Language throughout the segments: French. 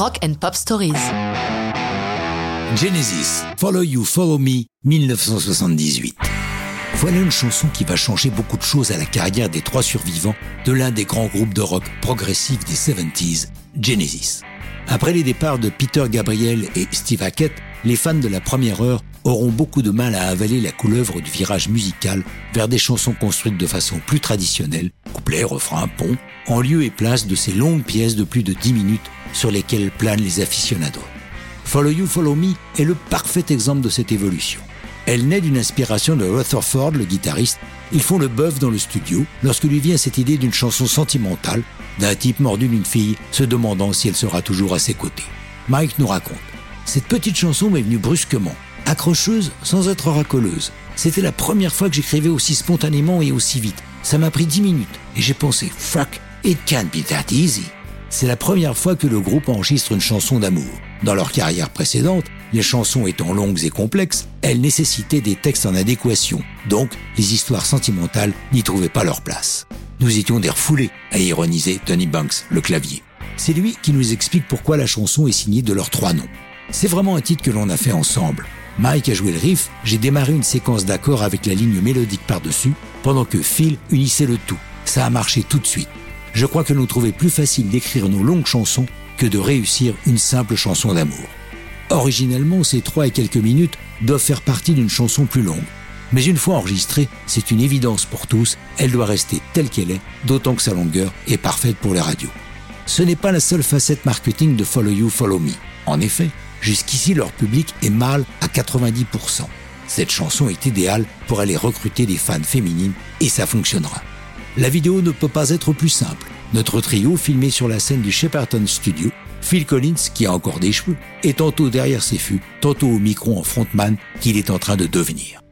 Rock and Pop Stories. Genesis, Follow You, Follow Me, 1978. Voilà une chanson qui va changer beaucoup de choses à la carrière des trois survivants de l'un des grands groupes de rock progressif des 70s, Genesis. Après les départs de Peter Gabriel et Steve Hackett, les fans de la première heure auront beaucoup de mal à avaler la couleuvre du virage musical vers des chansons construites de façon plus traditionnelle, couplets, refrains, ponts, en lieu et place de ces longues pièces de plus de 10 minutes sur lesquelles planent les aficionados. Follow You, Follow Me est le parfait exemple de cette évolution. Elle naît d'une inspiration de Rutherford, le guitariste. Ils font le bœuf dans le studio lorsque lui vient cette idée d'une chanson sentimentale d'un type mordu d'une fille se demandant si elle sera toujours à ses côtés. Mike nous raconte. Cette petite chanson m'est venue brusquement, accrocheuse sans être racoleuse. C'était la première fois que j'écrivais aussi spontanément et aussi vite. Ça m'a pris dix minutes et j'ai pensé, fuck, it can't be that easy. C'est la première fois que le groupe enregistre une chanson d'amour. Dans leur carrière précédente, les chansons étant longues et complexes, elles nécessitaient des textes en adéquation, donc les histoires sentimentales n'y trouvaient pas leur place. Nous étions des refoulés, a ironisé Tony Banks, le clavier. C'est lui qui nous explique pourquoi la chanson est signée de leurs trois noms. C'est vraiment un titre que l'on a fait ensemble. Mike a joué le riff, j'ai démarré une séquence d'accords avec la ligne mélodique par-dessus, pendant que Phil unissait le tout. Ça a marché tout de suite. Je crois que nous trouvait plus facile d'écrire nos longues chansons que de réussir une simple chanson d'amour. Originellement, ces trois et quelques minutes doivent faire partie d'une chanson plus longue. Mais une fois enregistrée, c'est une évidence pour tous, elle doit rester telle qu'elle est, d'autant que sa longueur est parfaite pour les radios. Ce n'est pas la seule facette marketing de Follow You, Follow Me. En effet, jusqu'ici leur public est mâle à 90%. Cette chanson est idéale pour aller recruter des fans féminines et ça fonctionnera. La vidéo ne peut pas être plus simple. Notre trio, filmé sur la scène du Shepperton Studio, Phil Collins, qui a encore des cheveux, est tantôt derrière ses fûts, tantôt au micro en frontman qu'il est en train de devenir.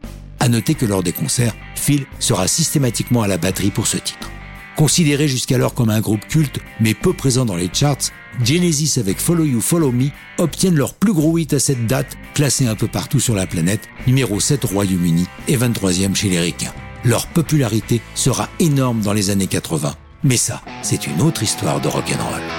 À noter que lors des concerts, Phil sera systématiquement à la batterie pour ce titre. Considéré jusqu'alors comme un groupe culte, mais peu présent dans les charts, Genesis avec Follow You, Follow Me obtiennent leur plus gros hit à cette date, classé un peu partout sur la planète, numéro 7 au Royaume-Uni et 23e chez les Ricains. Leur popularité sera énorme dans les années 80. Mais ça, c'est une autre histoire de rock'n'roll.